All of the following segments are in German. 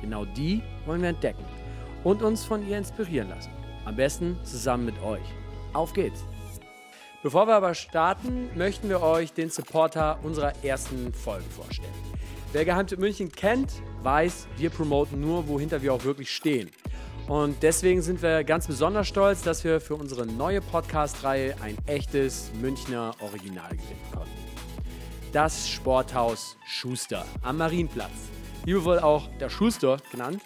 Genau die wollen wir entdecken und uns von ihr inspirieren lassen. Am besten zusammen mit euch. Auf geht's! Bevor wir aber starten, möchten wir euch den Supporter unserer ersten Folge vorstellen. Wer Geheimtipp München kennt, weiß, wir promoten nur, wohinter wir auch wirklich stehen. Und deswegen sind wir ganz besonders stolz, dass wir für unsere neue Podcast-Reihe ein echtes Münchner Original gewinnen konnten. Das Sporthaus Schuster am Marienplatz, liebevoll auch der Schuster genannt,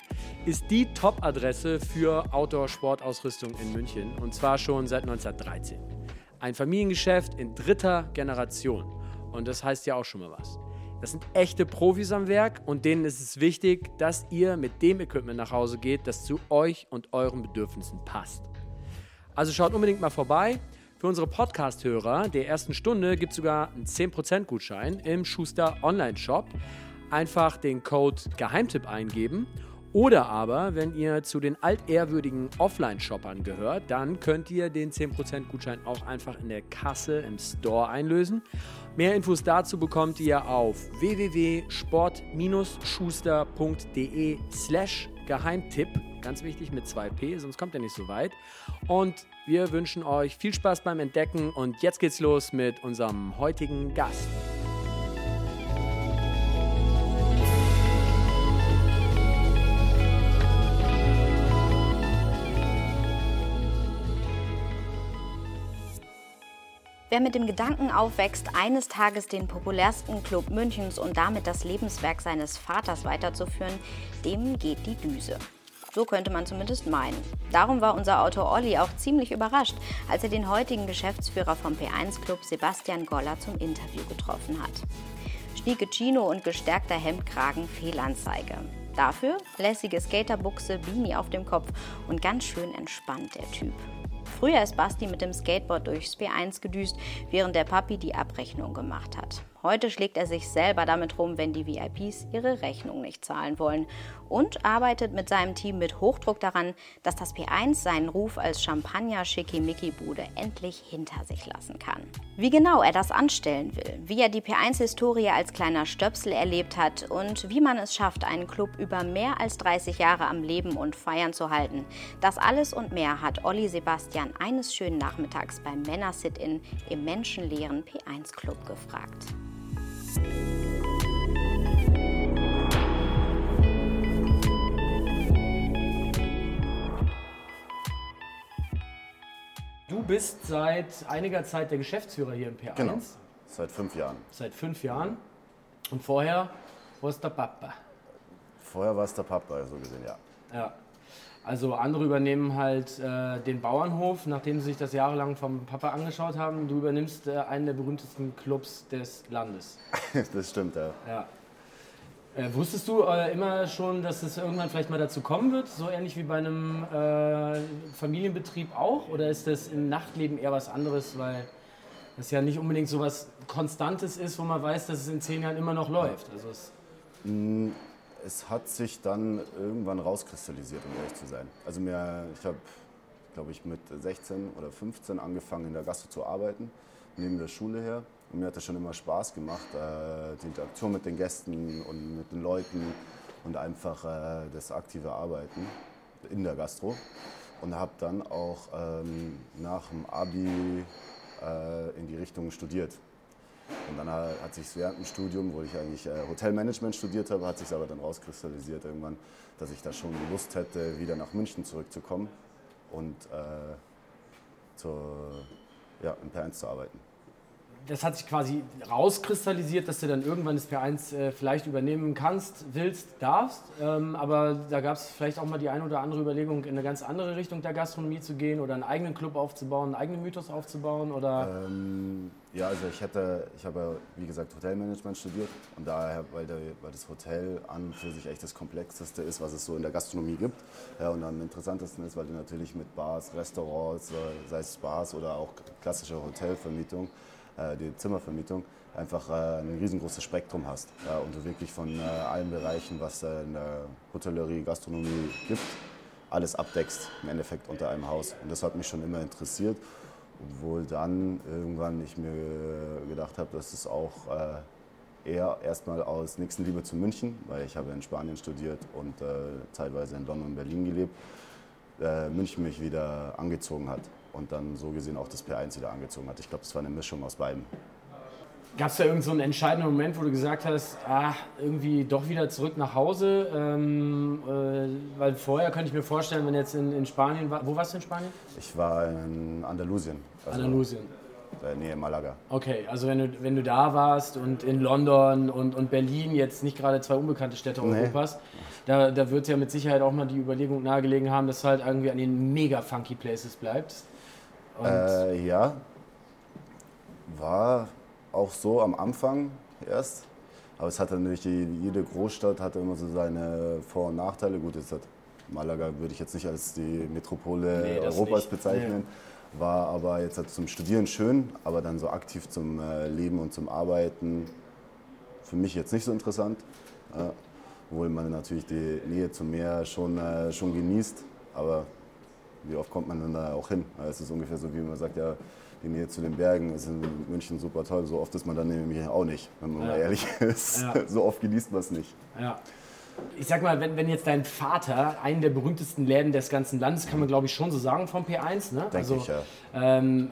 ist die Top-Adresse für Outdoor-Sportausrüstung in München und zwar schon seit 1913. Ein Familiengeschäft in dritter Generation und das heißt ja auch schon mal was. Das sind echte Profis am Werk und denen ist es wichtig, dass ihr mit dem Equipment nach Hause geht, das zu euch und euren Bedürfnissen passt. Also schaut unbedingt mal vorbei. Für unsere Podcast-Hörer der ersten Stunde gibt es sogar einen 10% Gutschein im Schuster Online-Shop. Einfach den Code Geheimtipp eingeben oder aber, wenn ihr zu den altehrwürdigen Offline-Shoppern gehört, dann könnt ihr den 10% Gutschein auch einfach in der Kasse im Store einlösen. Mehr Infos dazu bekommt ihr auf www.sport-schuster.de slash Geheimtipp. Ganz wichtig mit 2p, sonst kommt ihr nicht so weit. Und wir wünschen euch viel Spaß beim Entdecken und jetzt geht's los mit unserem heutigen Gast. Wer mit dem Gedanken aufwächst, eines Tages den populärsten Club Münchens und damit das Lebenswerk seines Vaters weiterzuführen, dem geht die Düse. So könnte man zumindest meinen. Darum war unser Autor Olli auch ziemlich überrascht, als er den heutigen Geschäftsführer vom P1 Club Sebastian Goller zum Interview getroffen hat. Schnieke Chino und gestärkter Hemdkragen Fehlanzeige. Dafür lässige Skaterbuchse, Beanie auf dem Kopf und ganz schön entspannt der Typ. Früher ist Basti mit dem Skateboard durchs P1 gedüst, während der Papi die Abrechnung gemacht hat. Heute schlägt er sich selber damit rum, wenn die VIPs ihre Rechnung nicht zahlen wollen und arbeitet mit seinem Team mit Hochdruck daran, dass das P1 seinen Ruf als Champagner-Schickimicki-Bude endlich hinter sich lassen kann. Wie genau er das anstellen will, wie er die P1-Historie als kleiner Stöpsel erlebt hat und wie man es schafft, einen Club über mehr als 30 Jahre am Leben und Feiern zu halten, das alles und mehr hat Olli Sebastian eines schönen Nachmittags beim Männer-Sit-In im menschenleeren P1-Club gefragt. Du bist seit einiger Zeit der Geschäftsführer hier im P1. Genau, seit fünf Jahren. Seit fünf Jahren. Und vorher warst der Papa. Vorher war es der Papa, so gesehen, ja. Ja. Also andere übernehmen halt äh, den Bauernhof, nachdem sie sich das jahrelang vom Papa angeschaut haben. Du übernimmst äh, einen der berühmtesten Clubs des Landes. das stimmt, ja. Ja. Äh, wusstest du äh, immer schon, dass es irgendwann vielleicht mal dazu kommen wird, so ähnlich wie bei einem äh, Familienbetrieb auch? Oder ist das im Nachtleben eher was anderes, weil das ja nicht unbedingt so was Konstantes ist, wo man weiß, dass es in zehn Jahren immer noch läuft? Also es Mm, Es hat sich dann irgendwann rauskristallisiert, um ehrlich zu sein. Also mir, ich habe, glaube ich, mit 16 oder 15 angefangen in der Gastro zu arbeiten, neben der Schule her. Und mir hat das schon immer Spaß gemacht, äh, die Interaktion mit den Gästen und mit den Leuten und einfach äh, das aktive Arbeiten in der Gastro. Und habe dann auch ähm, nach dem Abi äh, in die Richtung studiert. Und dann hat sich während dem Studium, wo ich eigentlich äh, Hotelmanagement studiert habe, hat sich aber dann rauskristallisiert irgendwann, dass ich da schon Lust hätte, wieder nach München zurückzukommen und äh, zur, ja, im P1 zu arbeiten. Das hat sich quasi rauskristallisiert, dass du dann irgendwann das P1 äh, vielleicht übernehmen kannst, willst, darfst. Ähm, aber da gab es vielleicht auch mal die eine oder andere Überlegung, in eine ganz andere Richtung der Gastronomie zu gehen oder einen eigenen Club aufzubauen, einen eigenen Mythos aufzubauen oder? Ähm, ja, also ich hätte, ich habe wie gesagt Hotelmanagement studiert und daher, weil, der, weil das Hotel an und für sich echt das komplexeste ist, was es so in der Gastronomie gibt. Ja, und am interessantesten ist, weil du natürlich mit Bars, Restaurants, äh, sei es Bars oder auch klassische Hotelvermietung die Zimmervermietung, einfach äh, ein riesengroßes Spektrum hast. Und du wirklich von äh, allen Bereichen, was in der Hotellerie, Gastronomie gibt, alles abdeckst im Endeffekt unter einem Haus. Und das hat mich schon immer interessiert, obwohl dann irgendwann ich mir gedacht habe, dass es auch eher erstmal aus Nächstenliebe zu München, weil ich habe in Spanien studiert und äh, zeitweise in London und Berlin gelebt, äh, München mich wieder angezogen hat und dann so gesehen auch das P1 wieder angezogen hat. Ich glaube, es war eine Mischung aus beiden. Gab es da irgendeinen so einen entscheidenden Moment, wo du gesagt hast, ah, irgendwie doch wieder zurück nach Hause? Ähm, äh, weil vorher könnte ich mir vorstellen, wenn jetzt in, in Spanien war. Wo warst du in Spanien? Ich war in Andalusien. Also Andalusien. Der Nähe Malaga. Okay, also wenn du, wenn du da warst und in London und, und Berlin, jetzt nicht gerade zwei unbekannte Städte nee. Europas, da, da wird ja mit Sicherheit auch mal die Überlegung nahegelegen haben, dass du halt irgendwie an den mega funky Places bleibst. Äh, ja, war auch so am Anfang erst. Aber es hatte natürlich, jede Großstadt hatte immer so seine Vor- und Nachteile. Gut, jetzt hat Malaga würde ich jetzt nicht als die Metropole nee, Europas nicht. bezeichnen. Nee. War aber jetzt halt zum Studieren schön, aber dann so aktiv zum äh, Leben und zum Arbeiten für mich jetzt nicht so interessant. obwohl man natürlich die Nähe zum Meer schon, äh, schon genießt. Aber wie oft kommt man denn da auch hin? Es ist ungefähr so, wie man sagt, ja, die Nähe zu den Bergen ist in München super toll. So oft ist man dann nämlich auch nicht, wenn man ja. mal ehrlich ist. Ja. So oft genießt man es nicht. Ja. Ich sag mal, wenn, wenn jetzt dein Vater einen der berühmtesten Läden des ganzen Landes, kann man glaube ich schon so sagen vom P1, ne? Denke also, ich, ja. Ähm,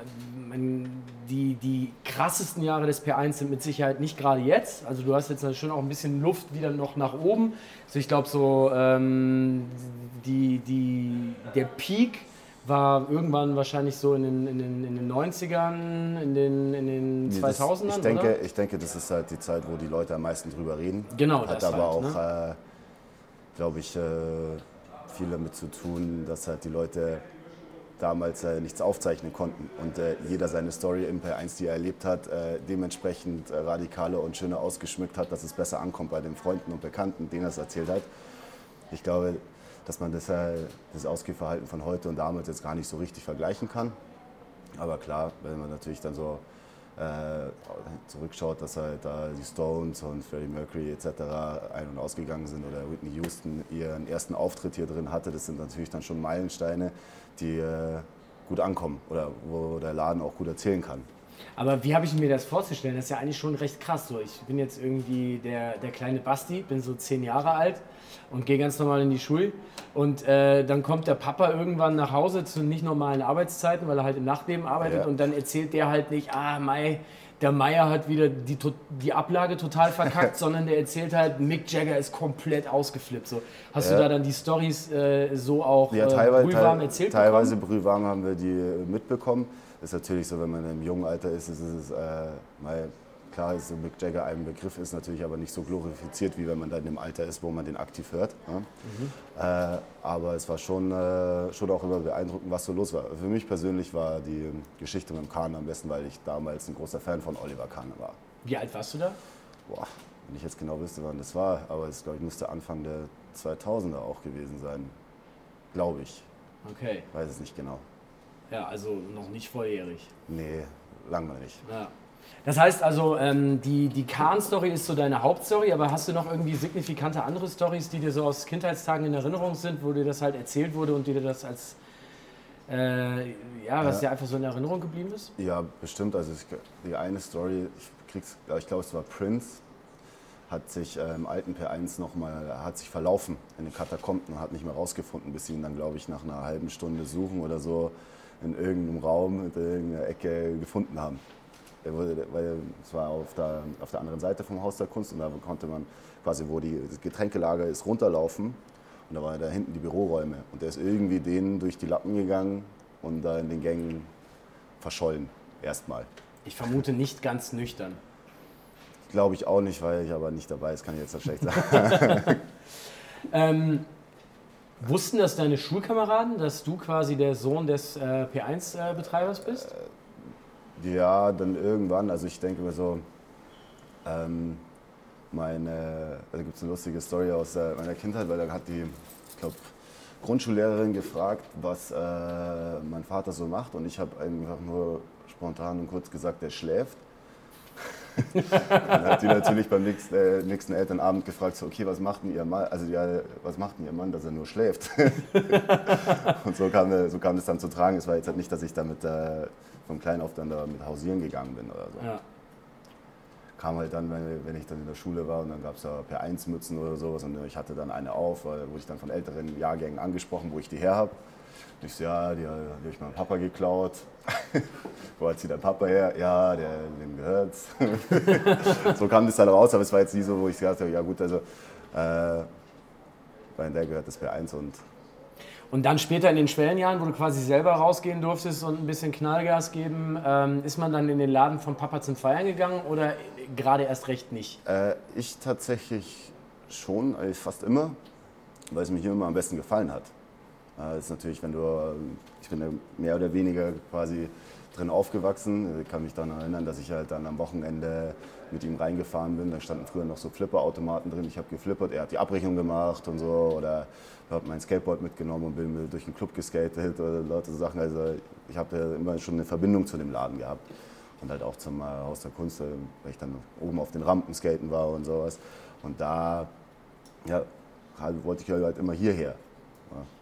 die, die krassesten Jahre des P1 sind mit Sicherheit nicht gerade jetzt. Also du hast jetzt schon auch ein bisschen Luft wieder noch nach oben. Also ich glaube so, ähm, die, die, der Peak war irgendwann wahrscheinlich so in den, in den, in den 90ern, in den, in den 2000ern, das, ich denke, oder? Ich denke, das ist halt die Zeit, wo die Leute am meisten drüber reden. Genau, Hat aber halt, auch, ne? äh, glaube ich, äh, viel damit zu tun, dass halt die Leute damals äh, nichts aufzeichnen konnten und äh, jeder seine Story im P1, die er erlebt hat, äh, dementsprechend äh, radikaler und schöner ausgeschmückt hat, dass es besser ankommt bei den Freunden und Bekannten, denen er es erzählt hat. Ich glaube, dass man das, äh, das Ausgehverhalten von heute und damals jetzt gar nicht so richtig vergleichen kann. Aber klar, wenn man natürlich dann so äh, zurückschaut, dass halt da die Stones und Freddie Mercury etc. ein- und ausgegangen sind oder Whitney Houston ihren ersten Auftritt hier drin hatte, das sind natürlich dann schon Meilensteine, die äh, gut ankommen oder wo der Laden auch gut erzählen kann. Aber wie habe ich mir das vorzustellen? Das ist ja eigentlich schon recht krass. So, ich bin jetzt irgendwie der, der kleine Basti, bin so zehn Jahre alt und gehe ganz normal in die Schule. Und äh, dann kommt der Papa irgendwann nach Hause zu nicht normalen Arbeitszeiten, weil er halt im Nachtleben arbeitet. Ja. Und dann erzählt der halt nicht, ah, Mai, der Meier hat wieder die, die Ablage total verkackt, sondern der erzählt halt, Mick Jagger ist komplett ausgeflippt. So. Hast ja. du da dann die Stories äh, so auch ja, teilweise, äh, brühwarm erzählt Teilweise bekommen? brühwarm haben wir die äh, mitbekommen. Ist natürlich so, wenn man im jungen Alter ist, ist es äh, mal Klar ist Mick Jagger ein Begriff, ist natürlich aber nicht so glorifiziert, wie wenn man dann im Alter ist, wo man den aktiv hört. Ja? Mhm. Äh, aber es war schon, äh, schon auch immer beeindruckend, was so los war. Für mich persönlich war die Geschichte mit dem Kahn am besten, weil ich damals ein großer Fan von Oliver Kahn war. Wie alt warst du da? Boah, wenn ich jetzt genau wüsste, wann das war, aber es glaube ich müsste Anfang der 2000er auch gewesen sein, glaube ich. Okay. Weiß es nicht genau. Ja, also noch nicht volljährig. Nee, lang mal nicht. Ja. Das heißt also, ähm, die, die Kahn-Story ist so deine Hauptstory, aber hast du noch irgendwie signifikante andere Stories, die dir so aus Kindheitstagen in Erinnerung sind, wo dir das halt erzählt wurde und dir das als, äh, ja, was ja. dir einfach so in Erinnerung geblieben ist? Ja, bestimmt. Also ich, die eine Story, ich, ich glaube, es war Prince, hat sich äh, im alten P1 nochmal, hat sich verlaufen in den Katakomben und hat nicht mehr rausgefunden, bis sie ihn dann, glaube ich, nach einer halben Stunde Suchen oder so in irgendeinem Raum, in irgendeiner Ecke gefunden haben weil es war auf der, auf der anderen Seite vom Haus der Kunst und da konnte man quasi, wo die Getränkelager ist, runterlaufen und da waren da hinten die Büroräume und der ist irgendwie denen durch die Lappen gegangen und da in den Gängen verschollen, erstmal. Ich vermute nicht ganz nüchtern. Glaube ich auch nicht, weil ich aber nicht dabei ist, kann ich jetzt das schlecht sagen. ähm, wussten das deine Schulkameraden, dass du quasi der Sohn des äh, P1-Betreibers bist? Äh, ja, dann irgendwann. Also ich denke mir so, ähm, meine, also gibt es eine lustige Story aus äh, meiner Kindheit, weil da hat die, ich glaube, Grundschullehrerin gefragt, was äh, mein Vater so macht und ich habe einfach nur spontan und kurz gesagt, der schläft. dann hat die natürlich beim nächsten, äh, nächsten Elternabend gefragt, so, okay, was macht denn ihr Mann, also ja, was macht denn ihr Mann, dass er nur schläft? und so kam, so kam das dann zu tragen. Es war jetzt halt nicht, dass ich damit äh, von klein auf dann da mit hausieren gegangen bin oder so. Ja kam halt dann, wenn, wenn ich dann in der Schule war und dann gab es da P1-Mützen oder sowas und ich hatte dann eine auf, wo ich dann von älteren Jahrgängen angesprochen, wo ich die her habe. Und ich so, ja, die, die habe ich meinem Papa geklaut. wo hat sie dein Papa her? Ja, der, dem gehört's. so kam das dann raus, aber es war jetzt nie so, wo ich gesagt habe, ja gut, also äh, bei der gehört das P1 und und dann später in den Schwellenjahren, wo du quasi selber rausgehen durftest und ein bisschen Knallgas geben, ähm, ist man dann in den Laden von Papa zum Feiern gegangen oder gerade erst recht nicht? Äh, ich tatsächlich schon, äh, fast immer, weil es mir hier immer am besten gefallen hat. Äh, ist natürlich, wenn du, ich bin ja mehr oder weniger quasi drin aufgewachsen. Ich kann mich daran erinnern, dass ich halt dann am Wochenende mit ihm reingefahren bin. Da standen früher noch so Flipperautomaten drin. Ich habe geflippert, er hat die Abrechnung gemacht und so. Oder habe mein Skateboard mitgenommen und bin durch den Club geskatet oder Leute Sachen. Also ich habe immer schon eine Verbindung zu dem Laden gehabt. Und halt auch zum äh, Haus der Kunst, weil ich dann oben auf den Rampen skaten war und sowas. Und da ja, halt, wollte ich halt immer hierher. Ja.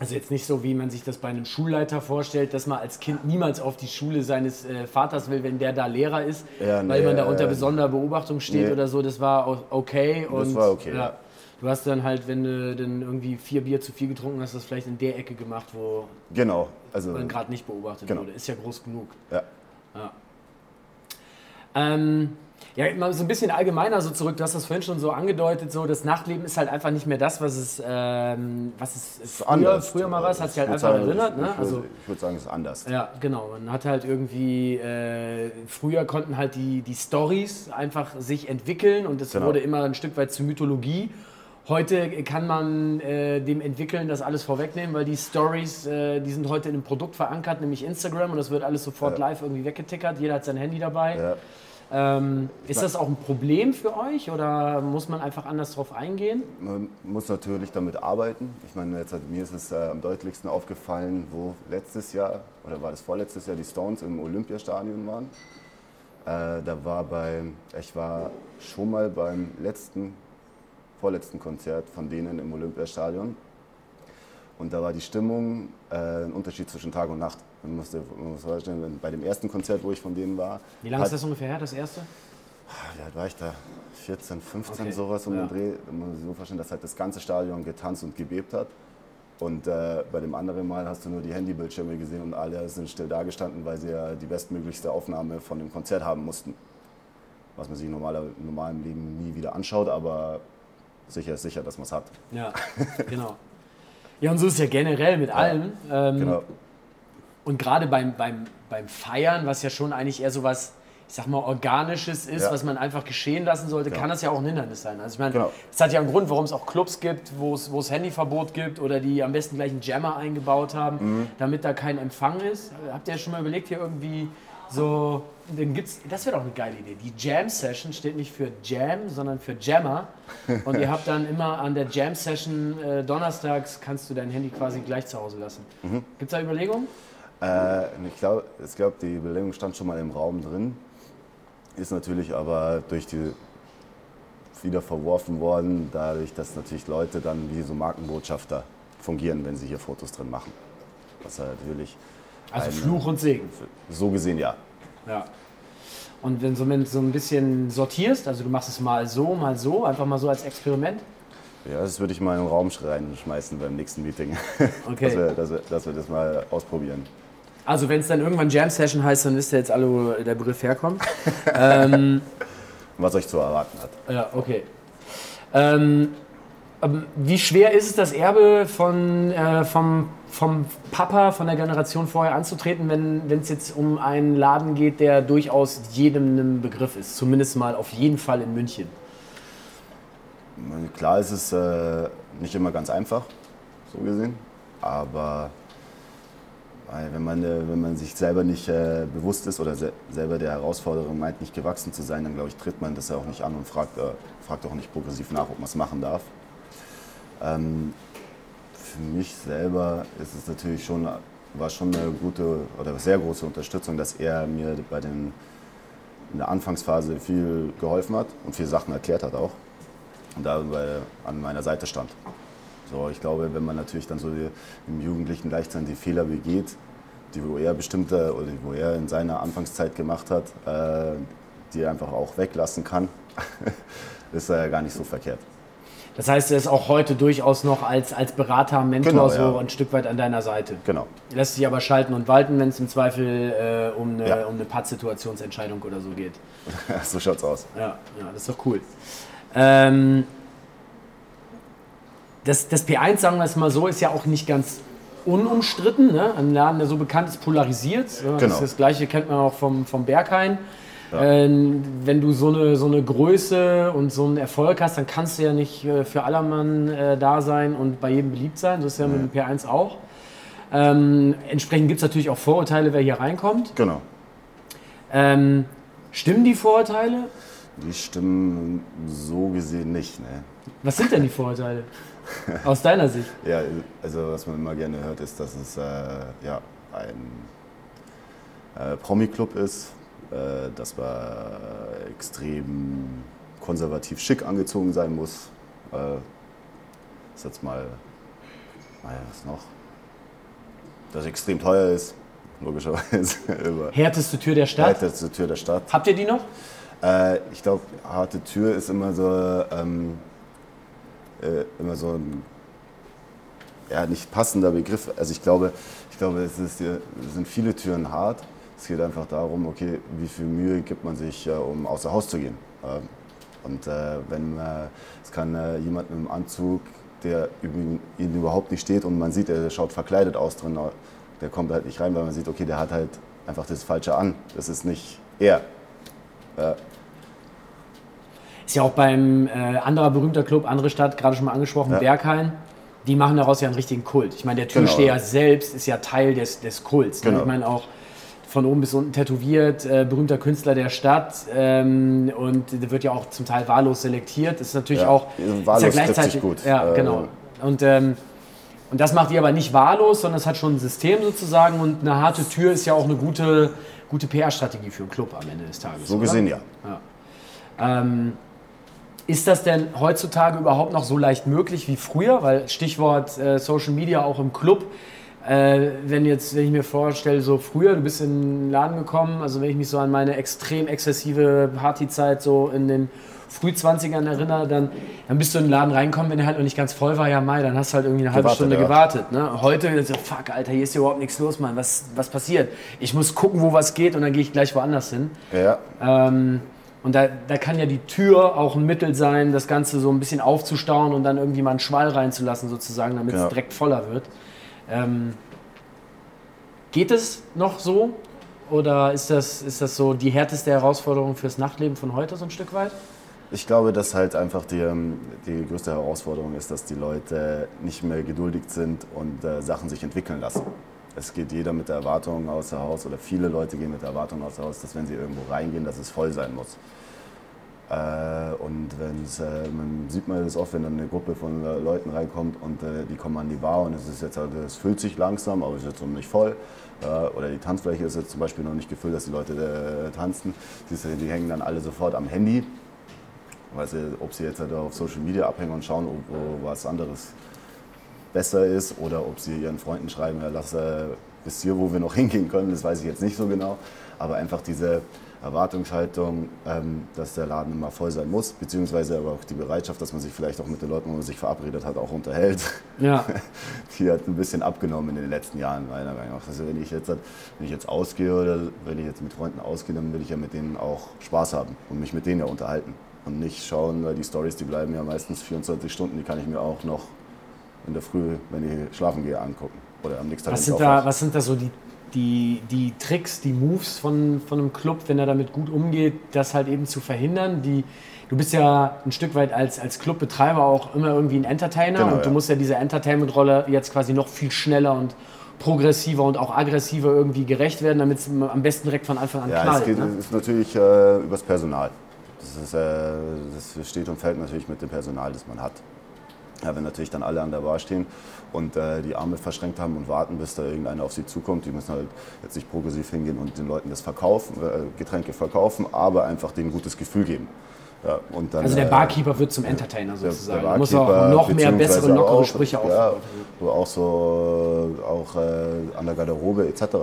Also jetzt nicht so, wie man sich das bei einem Schulleiter vorstellt, dass man als Kind niemals auf die Schule seines äh, Vaters will, wenn der da Lehrer ist, ja, nee, weil man da unter äh, besonderer Beobachtung steht nee. oder so. Das war okay. Und, das war okay. Ja, du hast dann halt, wenn du dann irgendwie vier Bier zu viel getrunken hast, das vielleicht in der Ecke gemacht, wo genau, also, man gerade nicht beobachtet genau. wurde. Ist ja groß genug. Ja. ja. Ähm, ja, mal so ein bisschen allgemeiner so zurück. Du hast das vorhin schon so angedeutet, so das Nachtleben ist halt einfach nicht mehr das, was es, ähm, was es früher, anders. früher mal war. Es hat sich halt einfach sagen, erinnert. Ne? Ich, also, ich würde sagen, es ist anders. Ja, genau. Man hat halt irgendwie, äh, früher konnten halt die, die Stories einfach sich entwickeln und es genau. wurde immer ein Stück weit zur Mythologie. Heute kann man äh, dem entwickeln, das alles vorwegnehmen, weil die Stories, äh, die sind heute in einem Produkt verankert, nämlich Instagram und das wird alles sofort ja. live irgendwie weggetickert. Jeder hat sein Handy dabei. Ja. Ähm, ist das auch ein Problem für euch oder muss man einfach anders darauf eingehen? Man muss natürlich damit arbeiten. Ich meine, jetzt hat, mir ist es äh, am deutlichsten aufgefallen, wo letztes Jahr oder war das vorletztes Jahr die Stones im Olympiastadion waren. Äh, da war bei, ich war schon mal beim letzten, vorletzten Konzert von denen im Olympiastadion. Und da war die Stimmung äh, ein Unterschied zwischen Tag und Nacht. Man muss, man muss vorstellen, bei dem ersten Konzert, wo ich von denen war. Wie lange ist das ungefähr her, das erste? Wie alt war ich da? 14, 15, okay. sowas um ja. den Dreh. Man muss sich so vorstellen, dass halt das ganze Stadion getanzt und gebebt hat. Und äh, bei dem anderen Mal hast du nur die Handybildschirme gesehen und alle sind still dagestanden, weil sie ja die bestmöglichste Aufnahme von dem Konzert haben mussten. Was man sich normaler, im normalen Leben nie wieder anschaut, aber sicher ist sicher, dass man es hat. Ja, genau. Ja, und so ist es ja generell mit ja, allem. Ähm, genau. Und gerade beim, beim, beim Feiern, was ja schon eigentlich eher so was, ich sag mal, Organisches ist, ja. was man einfach geschehen lassen sollte, genau. kann das ja auch ein Hindernis sein. Also ich meine, genau. es hat ja einen Grund, warum es auch Clubs gibt, wo es, wo es Handyverbot gibt oder die am besten gleich einen Jammer eingebaut haben, mhm. damit da kein Empfang ist. Habt ihr ja schon mal überlegt, hier irgendwie so, dann gibt's, das wäre doch eine geile Idee. Die Jam Session steht nicht für Jam, sondern für Jammer. Und ihr habt dann immer an der Jam Session äh, donnerstags kannst du dein Handy quasi gleich zu Hause lassen. Mhm. Gibt es da Überlegungen? Äh, ich glaube, glaub, die Überlegung stand schon mal im Raum drin. Ist natürlich aber durch die wieder verworfen worden, dadurch, dass natürlich Leute dann wie so Markenbotschafter fungieren, wenn sie hier Fotos drin machen. Was natürlich also Fluch und Segen. So gesehen, ja. Ja. Und wenn du so ein bisschen sortierst, also du machst es mal so, mal so, einfach mal so als Experiment? Ja, das würde ich mal in den Raum reinschmeißen beim nächsten Meeting. Okay. dass, wir, dass, wir, dass wir das mal ausprobieren. Also wenn es dann irgendwann Jam Session heißt, dann wisst ihr jetzt alle, wo der Begriff herkommt. ähm, Was euch zu erwarten hat. Ja, okay. Ähm, Ähm, wie schwer ist es, das Erbe von, äh, vom, vom Papa, von der Generation vorher anzutreten, wenn es jetzt um einen Laden geht, der durchaus jedem ein Begriff ist? Zumindest mal auf jeden Fall in München. Klar ist es äh, nicht immer ganz einfach, so gesehen. Aber wenn man, äh, wenn man sich selber nicht äh, bewusst ist oder se selber der Herausforderung meint, nicht gewachsen zu sein, dann glaube ich, tritt man das ja auch nicht an und fragt, äh, fragt auch nicht progressiv nach, ob man es machen darf. Ähm, für mich selber ist es natürlich schon, war schon eine gute oder sehr große Unterstützung, dass er mir bei den, in der Anfangsphase viel geholfen hat und viele Sachen erklärt hat auch und dabei an meiner Seite stand. So, ich glaube, wenn man natürlich dann so die, im Jugendlichen Leichtsinn die Fehler begeht, die wo er bestimmte oder die wo er in seiner Anfangszeit gemacht hat, äh, die er einfach auch weglassen kann, ist er gar nicht so verkehrt. Das heißt, er ist auch heute durchaus noch als, als Berater, Mentor genau, so ja. ein Stück weit an deiner Seite. Genau. Lässt sich aber schalten und walten, wenn es im Zweifel äh, um eine, ja. um eine Pattsituationsentscheidung oder so geht. so schaut's aus. Ja, ja das ist doch cool. Ähm, das, das P1, sagen wir es mal so, ist ja auch nicht ganz unumstritten. Ne? Ein Laden, der so bekannt ist, polarisiert. Das, genau. das gleiche kennt man auch vom, vom Berghain. Ja. Ähm, wenn du so eine, so eine Größe und so einen Erfolg hast, dann kannst du ja nicht äh, für allermann äh, da sein und bei jedem beliebt sein. Das ist ja mhm. mit dem P1 auch. Ähm, entsprechend gibt es natürlich auch Vorurteile, wer hier reinkommt. Genau. Ähm, stimmen die Vorurteile? Die stimmen so gesehen nicht. Ne? Was sind denn die Vorurteile? Aus deiner Sicht? ja, also was man immer gerne hört, ist, dass es äh, ja, ein äh, Promi-Club ist, äh, dass man extrem konservativ schick angezogen sein muss. Äh, ist jetzt mal, naja, was noch? Dass es extrem teuer ist, logischerweise. Härteste Tür der Stadt? Härteste Tür der Stadt. Habt ihr die noch? Äh, ich glaube, harte Tür ist immer so, ähm, äh, immer so ein ja, nicht passender Begriff. Also ich glaube, ich glaube es, ist, sind viele Türen hart. Es geht einfach darum, okay, wie viel Mühe gibt man sich, äh, um außer Haus zu gehen. Ähm, und äh, wenn äh, es kann jemand mit einem Anzug, der ihn überhaupt nicht steht und man sieht, er schaut verkleidet aus drin, der kommt halt nicht rein, weil man sieht, okay, der hat halt einfach das Falsche an. Das ist nicht er. Ist ja auch beim äh, anderer berühmter Club, andere Stadt, gerade schon mal angesprochen, ja. Berghain. Die machen daraus ja einen richtigen Kult. Ich meine, der Türsteher genau. selbst ist ja Teil des, des Kults. Ne? Genau. Ich meine auch von oben bis unten tätowiert, äh, berühmter Künstler der Stadt ähm, und der wird ja auch zum Teil wahllos selektiert. Das ist natürlich ja, auch wahllos ist ja gleichzeitig gut. Ja, äh, genau. Und ähm, und das macht ihr aber nicht wahllos, sondern es hat schon ein System sozusagen und eine harte Tür ist ja auch eine gute, gute PR-Strategie für einen Club am Ende des Tages. So gesehen, oder? ja. ja. Ähm, ist das denn heutzutage überhaupt noch so leicht möglich wie früher? Weil Stichwort äh, Social Media auch im Club. Äh, wenn jetzt, wenn ich mir vorstelle, so früher, du bist in den Laden gekommen, also wenn ich mich so an meine extrem exzessive Partyzeit so in den Frühzwanzigern erinnere, dann, dann bist du in den Laden reinkommen, wenn er halt noch nicht ganz voll war, ja mai, dann hast du halt irgendwie eine halbe gewartet, Stunde ja. gewartet. Ne? Heute so, fuck, Alter, hier ist überhaupt nichts los, Mann, was, was passiert? Ich muss gucken, wo was geht und dann gehe ich gleich woanders hin. Ja. Ähm, und da, da kann ja die Tür auch ein Mittel sein, das Ganze so ein bisschen aufzustauen und dann irgendwie mal einen Schwall reinzulassen, sozusagen, damit ja. es direkt voller wird. Ähm, geht es noch so? Oder ist das, ist das so die härteste Herausforderung fürs Nachtleben von heute so ein Stück weit? Ich glaube, dass halt einfach die, ähm, die größte Herausforderung ist, dass die Leute nicht mehr geduldig sind und äh, Sachen sich entwickeln lassen. Es geht jeder mit der Erwartung außer Haus oder viele Leute gehen mit der Erwartung außer Haus, dass wenn sie irgendwo reingehen, dass es voll sein muss. Äh, und wenn's, äh, man sieht man das oft, wenn dann eine Gruppe von äh, Leuten reinkommt und äh, die kommen an die Bar und es ist jetzt halt, es füllt sich langsam, aber es ist jetzt noch nicht voll. Äh, oder die Tanzfläche ist jetzt zum Beispiel noch nicht gefüllt, dass die Leute äh, tanzen. Die, die, hängen dann alle sofort am Handy. Weil sie, ob sie jetzt halt auf Social Media abhängen und schauen, ob, wo was anderes besser ist oder ob sie ihren Freunden schreiben, ja, lass bis hier, wo wir noch hingehen können, das weiß ich jetzt nicht so genau. Aber einfach diese Erwartungshaltung, ähm, dass der Laden immer voll sein muss, beziehungsweise aber auch die Bereitschaft, dass man sich vielleicht auch mit den Leuten, wo man sich verabredet hat, auch unterhält. Ja. Die hat ein bisschen abgenommen in den letzten Jahren, meiner Meinung nach. Also wenn ich jetzt, wenn ich jetzt ausgehe oder wenn ich jetzt mit Freunden ausgehe, dann will ich ja mit denen auch Spaß haben und mich mit denen ja unterhalten. Und nicht schauen, weil die Stories, die bleiben ja meistens 24 Stunden, die kann ich mir auch noch in der Früh, wenn ich schlafen gehe, angucken. Oder am nächsten Tag. Was sind, da, was sind da so die, die, die Tricks, die Moves von, von einem Club, wenn er damit gut umgeht, das halt eben zu verhindern? Die, du bist ja ein Stück weit als, als Clubbetreiber auch immer irgendwie ein Entertainer Genau, und du ja. musst ja dieser Entertainment-Rolle jetzt quasi noch viel schneller und progressiver und auch aggressiver irgendwie gerecht werden, damit es am besten direkt von Anfang an Ja, knallt. es geht, ne? ist natürlich äh, übers Personal. Das, ist, äh, das steht und fällt natürlich mit dem Personal, das man hat. Ja, wenn natürlich dann alle an der Bar stehen und äh, die Arme verschränkt haben und warten, bis da irgendeiner auf sie zukommt, die müssen halt jetzt nicht progressiv hingehen und den Leuten das verkaufen, äh, Getränke verkaufen, aber einfach denen ein gutes Gefühl geben. Ja, und dann, Also der äh, Barkeeper wird zum Entertainer der- sozusagen. der Er muss auch noch mehr bessere, lockere auch, Sprüche ja, aufbauen. so auch so auch äh, an der Garderobe etc. Ja,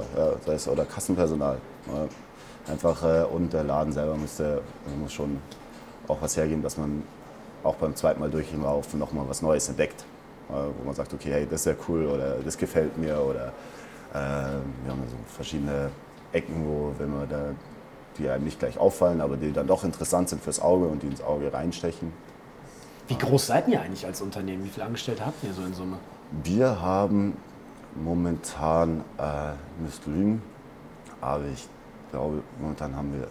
sei es oder Kassenpersonal. Ja. Einfach äh, und der Laden selber müsste muss schon auch was hergeben, dass man auch beim zweiten Mal durchlaufen noch mal was Neues entdeckt, ja, wo man sagt, okay, hey, das ist ja cool oder das gefällt mir oder äh, wir haben so verschiedene Ecken, wo wenn man da die einem nicht gleich auffallen, aber die dann doch interessant sind fürs Auge und die ins Auge reinstechen. Wie groß seid ihr eigentlich als Unternehmen? Wie viele Angestellte habt ihr so in Summe? Wir haben momentan, äh, müsst lügen, aber ich glaube, momentan haben wir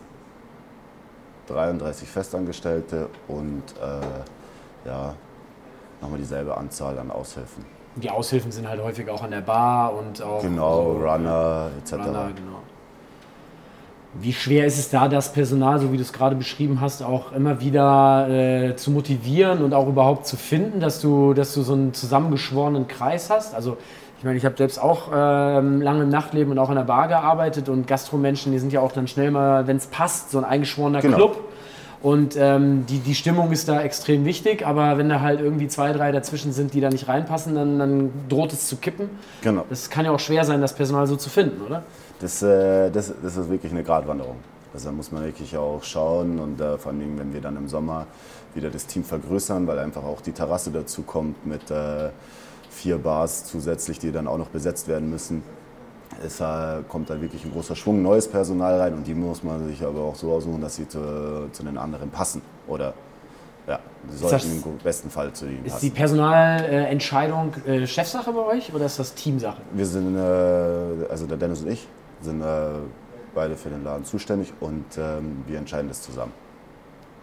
33 Festangestellte und äh, ja, nochmal dieselbe Anzahl an Aushilfen. Die Aushilfen sind halt häufig auch an der Bar und auch Genau, so, Runner etc. Runner, genau. Wie schwer ist es da, das Personal, so wie du es gerade beschrieben hast, auch immer wieder äh, zu motivieren und auch überhaupt zu finden, dass du, dass du so einen zusammengeschworenen Kreis hast? Also ich meine, ich habe selbst auch ähm, lange im Nachtleben und auch in der Bar gearbeitet und Gastromenschen, die sind ja auch dann schnell mal, wenn es passt, so ein eingeschworener Genau. Club. Und ähm, die, die Stimmung ist da extrem wichtig, aber wenn da halt irgendwie zwei, drei dazwischen sind, die da nicht reinpassen, dann, dann droht es zu kippen. Genau. Das kann ja auch schwer sein, das Personal so zu finden, oder? Das, äh, das, das ist wirklich eine Gratwanderung. Also da muss man wirklich auch schauen und äh, vor allem, wenn wir dann im Sommer wieder das Team vergrößern, weil einfach auch die Terrasse dazu kommt mit äh, vier Bars zusätzlich, die dann auch noch besetzt werden müssen. Es äh, kommt da wirklich ein großer Schwung neues Personal rein und die muss man sich aber auch so aussuchen, dass sie zu, zu den anderen passen. Oder ja, sie das- sollten im besten Fall zu ihnen Ist die passen. Personalentscheidung äh, Chefsache bei euch oder ist das Teamsache? Wir sind, äh, also der Dennis und ich, sind äh, beide für den Laden zuständig und ähm, wir entscheiden das zusammen.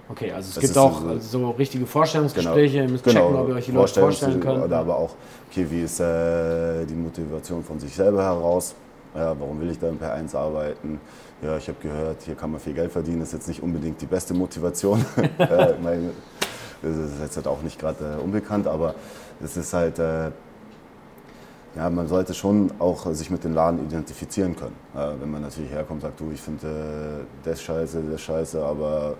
Okay, also es Das gibt auch so- also so richtige Vorstellungsgespräche, ihr müsst checken, ob ihr euch die Leute Vorstellen, könnt. Oder aber auch, okay, wie ist äh, die Motivation von sich selber heraus? Ja, warum will ich da im P1 arbeiten? Ja, ich habe gehört, hier kann man viel Geld verdienen. Das ist jetzt nicht unbedingt die beste Motivation. ja, meine, das ist jetzt halt auch nicht gerade äh, unbekannt, aber es ist halt, äh, ja, man sollte schon auch sich mit dem Laden identifizieren können. Ja, wenn man natürlich herkommt und sagt, du, ich finde äh, das scheiße, das scheiße, aber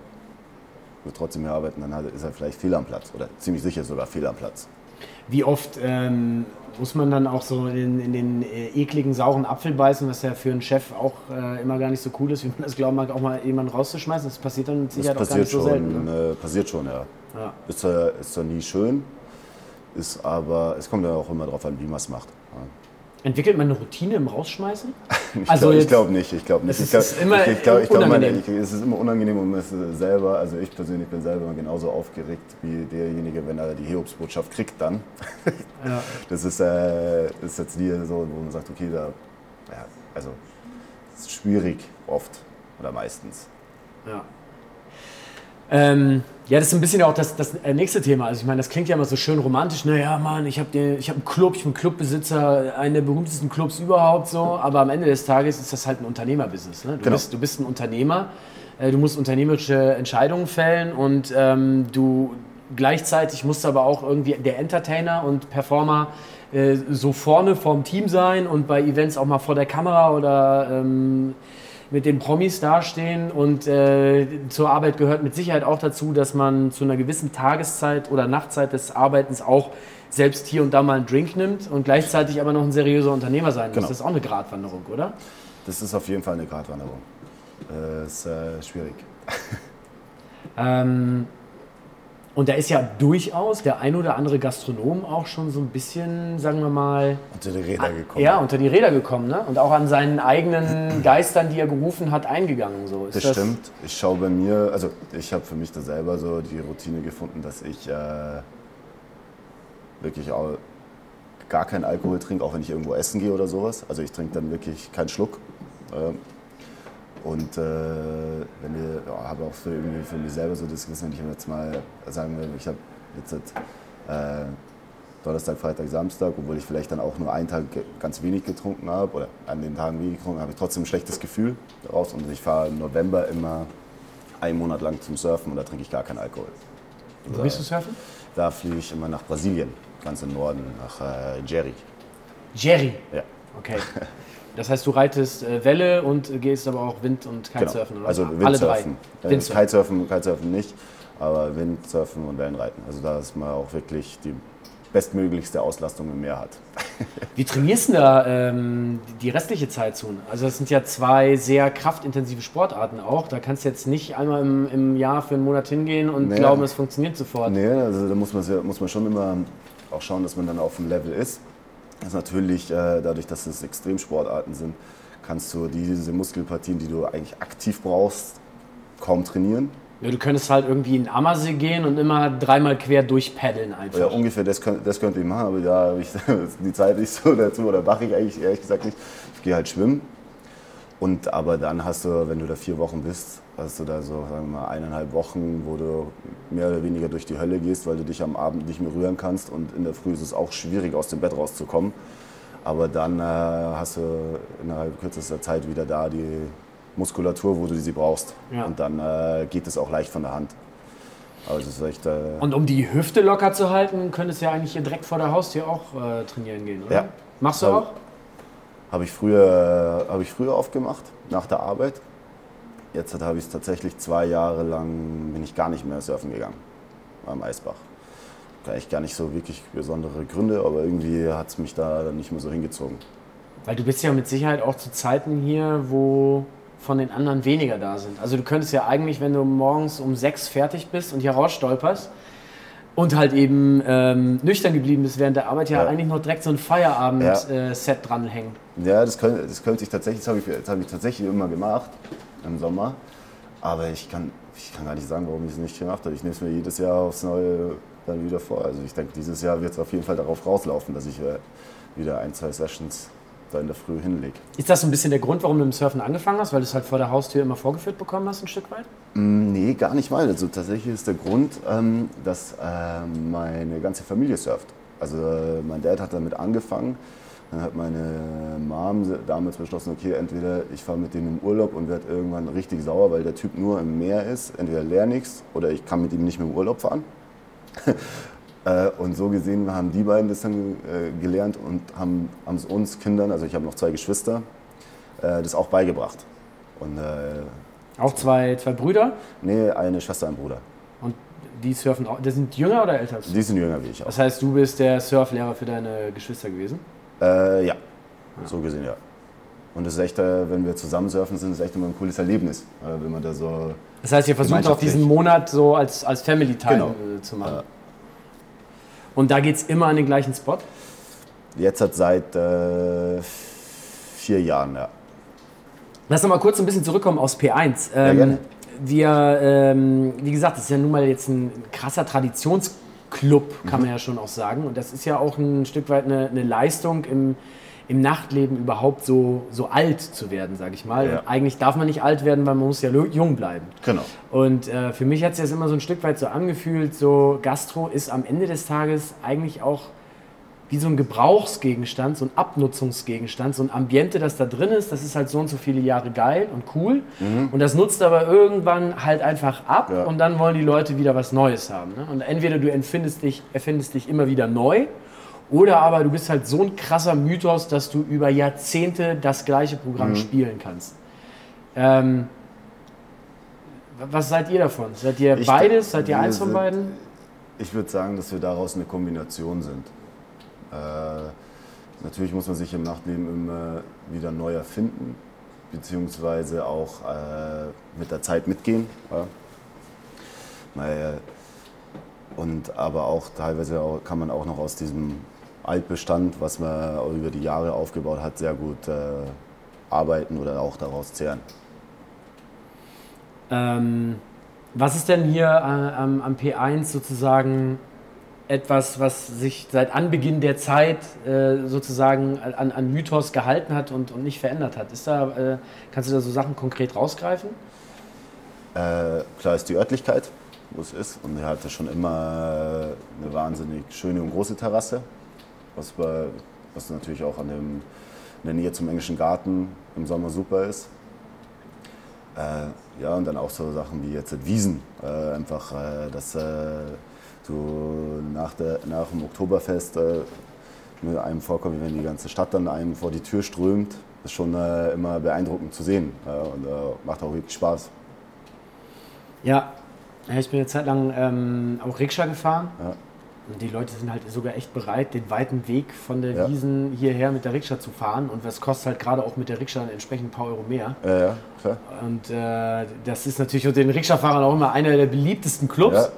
will trotzdem hier arbeiten, dann ist er vielleicht fehl am Platz oder ziemlich sicher sogar fehl am Platz. Wie oft ähm, muss man dann auch so in, in den äh, ekligen, sauren Apfel beißen, was ja für einen Chef auch äh, immer gar nicht so cool ist, wie man das glauben mag, auch mal jemanden rauszuschmeißen? Das passiert dann mit Das Sicherheit auch gar passiert nicht so schon, selten. Ne? äh, passiert schon, ja. Ja. Ist, zwar, ist zwar nie schön, ist aber, es kommt ja auch immer darauf an, wie man es macht. Entwickelt man eine Routine im Rausschmeißen? Ich Also glaube glaub nicht, ich glaube nicht. Es Ich ist- glaub, ist immer ich, glaub, ich glaub, unangenehm. ich, es ist immer unangenehm und es ist selber, also ich persönlich bin selber genauso aufgeregt wie derjenige, wenn er die Hiobsbotschaft kriegt dann. Ja. Das ist, äh, ist jetzt nie so, wo man sagt, okay, da, ja, also es ist schwierig oft oder meistens. Ja. Ähm, ja, das ist ein bisschen auch das, das äh, nächste Thema. Also ich meine, das klingt ja immer so schön romantisch. Naja, Mann, ich habe hab einen Club, ich bin Clubbesitzer, einen der berühmtesten Clubs überhaupt so. Aber am Ende des Tages ist das halt ein Unternehmerbusiness. Ne? Du, Genau. bist, du bist ein Unternehmer, äh, du musst unternehmerische Entscheidungen fällen und ähm, du gleichzeitig musst aber auch irgendwie der Entertainer und Performer äh, so vorne vorm Team sein und bei Events auch mal vor der Kamera oder ähm, mit den Promis dastehen und äh, zur Arbeit gehört mit Sicherheit auch dazu, dass man zu einer gewissen Tageszeit oder Nachtzeit des Arbeitens auch selbst hier und da mal einen Drink nimmt und gleichzeitig aber noch ein seriöser Unternehmer sein muss. Genau. Das ist auch eine Gratwanderung, oder? Das ist auf jeden Fall eine Gratwanderung. Äh, ist äh, schwierig. Ähm, Und da ist ja durchaus der ein oder andere Gastronom auch schon so ein bisschen, sagen wir mal, unter die Räder gekommen. Ja, unter die Räder gekommen, ne? Und auch an seinen eigenen Geistern, die er gerufen hat, eingegangen. So. Ist das, das stimmt. Ich schaue bei mir, also ich habe für mich da selber so die Routine gefunden, dass ich äh, wirklich auch gar keinen Alkohol trinke, auch wenn ich irgendwo essen gehe oder sowas. Also ich trinke dann wirklich keinen Schluck. Äh, und äh, wenn ich ja, habe auch für, irgendwie für mich selber so das Gewissen, wenn ich jetzt mal sagen will, ich habe jetzt äh, Donnerstag, Freitag, Samstag, obwohl ich vielleicht dann auch nur einen Tag ganz wenig getrunken habe oder an den Tagen wenig getrunken habe, ich trotzdem ein schlechtes Gefühl daraus. Und ich fahre im November immer einen Monat lang zum Surfen und da trinke ich gar keinen Alkohol. Wo bist du surfen? Da fliege ich immer nach Brasilien, ganz im Norden, nach äh, Jerry. Jerry? Ja. Okay. Das heißt, du reitest äh, Welle und gehst aber auch Wind- und Kitesurfen? Genau. Also Windsurfen. Alle drei? Äh, Windsurfen. Kitesurfen, Kitesurfen nicht, aber Windsurfen und Wellenreiten. Also da ist man auch wirklich die bestmöglichste Auslastung im Meer hat. Wie trainierst du da ähm, die restliche Zeit zu? Also das sind ja zwei sehr kraftintensive Sportarten auch. Da kannst du jetzt nicht einmal im, im Jahr für einen Monat hingehen und nee. glauben, es funktioniert sofort. Nee, also da muss man, muss man schon immer auch schauen, dass man dann auf dem Level ist. Das ist natürlich, äh, dadurch, dass es Extremsportarten sind, kannst du diese Muskelpartien, die du eigentlich aktiv brauchst, kaum trainieren. Ja, du könntest halt irgendwie in Ammersee gehen und immer dreimal quer durchpaddeln einfach. Ja, ungefähr, das, könnt, das könnte ich machen, aber ja, ich, die Zeit nicht so dazu oder mache ich eigentlich ehrlich gesagt nicht. Ich gehe halt schwimmen. Und aber dann hast du, wenn du da vier Wochen bist, hast du da so, sagen wir mal, eineinhalb Wochen, wo du mehr oder weniger durch die Hölle gehst, weil du dich am Abend nicht mehr rühren kannst und in der Früh ist es auch schwierig, aus dem Bett rauszukommen. Aber dann äh, hast du innerhalb kürzester Zeit wieder da die Muskulatur, wo du sie brauchst. Ja. Und dann äh, geht es auch leicht von der Hand. Also echt, äh und um die Hüfte locker zu halten, könntest du ja eigentlich hier direkt vor der Haustür auch äh, trainieren gehen, oder? Ja. Machst du auch? Habe ich, früher, hab ich früher aufgemacht, nach der Arbeit. Jetzt habe ich es tatsächlich zwei Jahre lang, bin ich gar nicht mehr surfen gegangen am Eisbach. Eigentlich gar nicht so wirklich besondere Gründe, aber irgendwie hat es mich da dann nicht mehr so hingezogen. Weil du bist ja mit Sicherheit auch zu Zeiten hier, wo von den anderen weniger da sind. Also du könntest ja eigentlich, wenn du morgens um sechs fertig bist und hier rausstolperst und halt eben ähm, nüchtern geblieben bist während der Arbeit, ja, ja. eigentlich noch direkt so ein Feierabend-Set ja. äh, dranhängen. Ja, das könnte, das könnte ich tatsächlich, das habe ich, hab ich tatsächlich immer gemacht im Sommer. Aber ich kann, ich kann gar nicht sagen, warum ich es nicht gemacht habe. Ich nehme es mir jedes Jahr aufs Neue dann wieder vor. Also ich denke, dieses Jahr wird es auf jeden Fall darauf rauslaufen, dass ich äh, wieder ein, zwei Sessions da in der Früh hinlege. Ist das so ein bisschen der Grund, warum du mit dem Surfen angefangen hast? Weil du es halt vor der Haustür immer vorgeführt bekommen hast, ein Stück weit? Mm, nee, gar nicht mal. Also tatsächlich ist der Grund, ähm, dass ähm, meine ganze Familie surft. Also äh, mein Dad hat damit angefangen. Dann hat meine Mom damals beschlossen, okay, entweder ich fahre mit dem im Urlaub und werde irgendwann richtig sauer, weil der Typ nur im Meer ist. Entweder lerne nichts oder ich kann mit ihm nicht mehr im Urlaub fahren. Äh, und so gesehen haben die beiden das dann äh, gelernt und haben es uns Kindern, also ich habe noch zwei Geschwister, äh, das auch beigebracht. Und, auch zwei, zwei Brüder? Nee, eine Schwester, ein Bruder. Und die surfen auch, die sind jünger oder älter? Die sind jünger wie ich auch. Das heißt, du bist der Surflehrer für deine Geschwister gewesen? Äh, ja, so gesehen ja. Und es ist echt, wenn wir zusammen surfen sind, ist echt immer ein cooles Erlebnis, wenn man da so. Das heißt, ihr versucht auch diesen Monat so als, als Family-Time genau. zu machen. Ja. Und da geht es immer an den gleichen Spot? Jetzt hat seit äh, vier Jahren, ja. Lass noch mal kurz ein bisschen zurückkommen aus P1. Ähm, ja, gerne. Wir, ähm, wie gesagt, das ist ja nun mal jetzt ein krasser Traditionsclub, kann mhm. man ja schon auch sagen. Und das ist ja auch ein Stück weit eine, eine Leistung im, im Nachtleben überhaupt so, so alt zu werden, sage ich mal. Ja. Eigentlich darf man nicht alt werden, weil man muss ja jung bleiben. Genau. Und äh, für mich hat sich das immer so ein Stück weit so angefühlt, so Gastro ist am Ende des Tages eigentlich auch wie so ein Gebrauchsgegenstand, so ein Abnutzungsgegenstand, so ein Ambiente, das da drin ist, das ist halt so und so viele Jahre geil und cool. Mhm. Und das nutzt aber irgendwann halt einfach ab ja. und dann wollen die Leute wieder was Neues haben. Ne? Und entweder du erfindest dich, erfindest dich immer wieder neu oder aber du bist halt so ein krasser Mythos, dass du über Jahrzehnte das gleiche Programm mhm. spielen kannst. Ähm, was seid ihr davon? Seid ihr ich beides? Seid ihr eins von beiden? Ich würde sagen, dass wir daraus eine Kombination sind. Äh, natürlich muss man sich im Nachtleben immer wieder neu erfinden, beziehungsweise auch äh, mit der Zeit mitgehen. Ja. Weil, Und aber auch teilweise auch, kann man auch noch aus diesem Altbestand, was man über die Jahre aufgebaut hat, sehr gut äh, arbeiten oder auch daraus zehren. Ähm, was ist denn hier äh, am, am P1 sozusagen etwas, was sich seit Anbeginn der Zeit äh, sozusagen an, an, Mythos gehalten hat und, und nicht verändert hat? Ist da, äh, kannst du da so Sachen konkret rausgreifen? Äh, klar ist die Örtlichkeit, wo es ist. Und er hatte schon immer eine wahnsinnig schöne und große Terrasse, was, bei, was natürlich auch an dem, in der Nähe zum englischen Garten im Sommer super ist. Äh, ja, und dann auch so Sachen wie jetzt Wiesen. Äh, einfach, äh, dass du nach, der, nach dem Oktoberfest äh, mit einem vorkommt, wenn die ganze Stadt dann einem vor die Tür strömt. Ist schon äh, immer beeindruckend zu sehen und macht auch wirklich Spaß. Ja, ich bin eine Zeit lang ähm, auch Rikscha gefahren. Ja. Und die Leute sind halt sogar echt bereit, den weiten Weg von der ja. Wiesen hierher mit der Rikscha zu fahren. Und das kostet halt gerade auch mit der Rikscha entsprechend ein paar Euro mehr. Ja, ja, klar. Und äh, das ist natürlich unter den Rikscha-Fahrern auch immer einer der beliebtesten Clubs. Ja.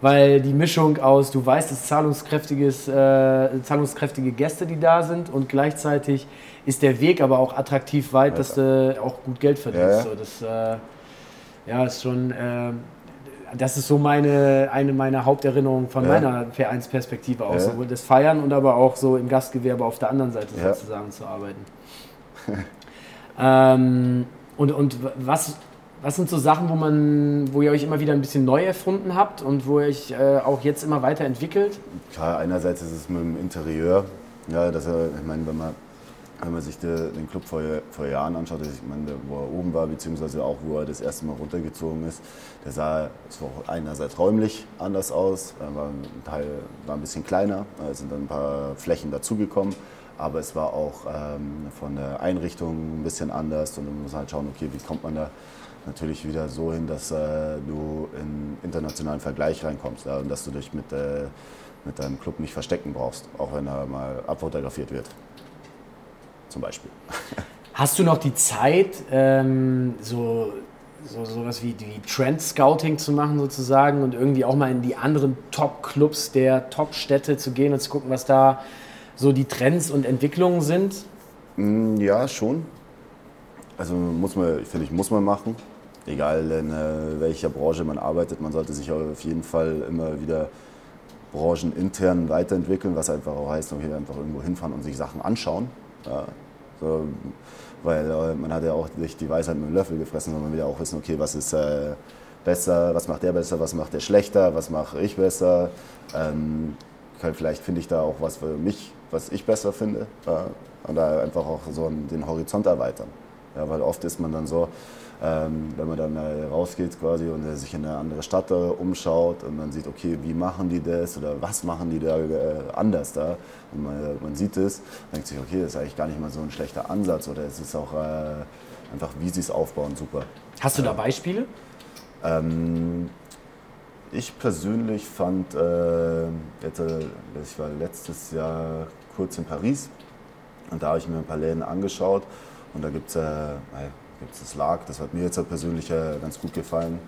Weil die Mischung aus, du weißt, es zahlungskräftiges, äh, zahlungskräftige Gäste, die da sind und gleichzeitig ist der Weg aber auch attraktiv weit, dass du auch gut Geld verdienst. So, das äh, ja, ist schon äh, das ist so meine, eine meiner Haupterinnerungen von ja. meiner Vereinsperspektive aus. Ja. Sowohl das Feiern und aber auch so im Gastgewerbe auf der anderen Seite ja. sozusagen zu arbeiten. ähm, und und was, was sind so Sachen, wo, man, wo ihr euch immer wieder ein bisschen neu erfunden habt und wo ihr euch äh, auch jetzt immer weiterentwickelt? Klar, einerseits ist es mit dem Interieur. Ja, dass er, ich meine, wenn man wenn man sich den Club vor, vor Jahren anschaut, ich meine, wo er oben war, beziehungsweise auch wo er das erste Mal runtergezogen ist, der sah einerseits räumlich anders aus, war ein Teil war ein bisschen kleiner, da sind dann ein paar Flächen dazugekommen, aber es war auch ähm, von der Einrichtung ein bisschen anders und man muss halt schauen, okay, wie kommt man da natürlich wieder so hin, dass äh, du in internationalen Vergleich reinkommst ja, und dass du dich mit, äh, mit deinem Club nicht verstecken brauchst, auch wenn er mal abfotografiert wird zum Beispiel. Hast du noch die Zeit, ähm, so so sowas wie, wie Trend Scouting zu machen sozusagen und irgendwie auch mal in die anderen Top-Clubs der Top-Städte zu gehen und zu gucken, was da so die Trends und Entwicklungen sind? Mm, ja, schon. Also muss man, finde ich, muss man machen. Egal in äh, welcher Branche man arbeitet, man sollte sich auf jeden Fall immer wieder branchenintern weiterentwickeln, was einfach auch heißt, okay, einfach irgendwo hinfahren und sich Sachen anschauen. Ja, so, weil äh, man hat ja auch nicht die Weisheit mit dem Löffel gefressen, sondern man will ja auch wissen, okay, was ist äh, besser, was macht der besser, was macht der schlechter, was mache ich besser. Ähm, vielleicht finde ich da auch was für mich, was ich besser finde. Ja, und da einfach auch so den Horizont erweitern. Ja, weil oft ist man dann so, ähm, wenn man dann äh, rausgeht quasi und äh, sich in eine andere Stadt äh, umschaut und man sieht, okay, wie machen die das oder was machen die da äh, anders da und man, man sieht es, denkt sich, okay, das ist eigentlich gar nicht mal so ein schlechter Ansatz oder es ist auch äh, einfach, wie sie es aufbauen, super. Hast du da Beispiele? Ähm, ich persönlich fand, äh, jetzt, ich war letztes Jahr kurz in Paris und da habe ich mir ein paar Läden angeschaut und da gibt es gibt es das Lag, das hat mir jetzt persönlich ganz gut gefallen.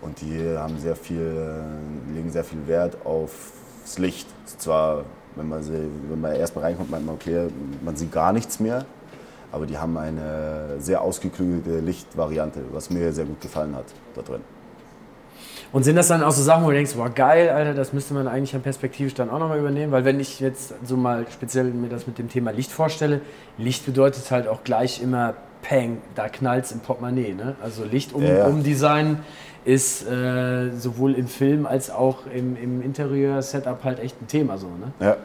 Und die haben sehr viel, legen sehr viel Wert aufs Licht. Zwar, wenn man, sie, wenn man erstmal reinkommt, meint man, okay, man sieht gar nichts mehr. Aber die haben eine sehr ausgeklügelte Lichtvariante, was mir sehr gut gefallen hat da drin. Und sind das dann auch so Sachen, wo du denkst, boah geil, Alter, das müsste man eigentlich an perspektivisch dann auch nochmal übernehmen? Weil wenn ich jetzt so mal speziell mir das mit dem Thema Licht vorstelle, Licht bedeutet halt auch gleich immer Peng, da knallt es im Portemonnaie. Ne? Also Licht um, ja. umdesign ist äh, sowohl im Film als auch im, im Interieur-Setup halt echt ein Thema. So, ne? Ja.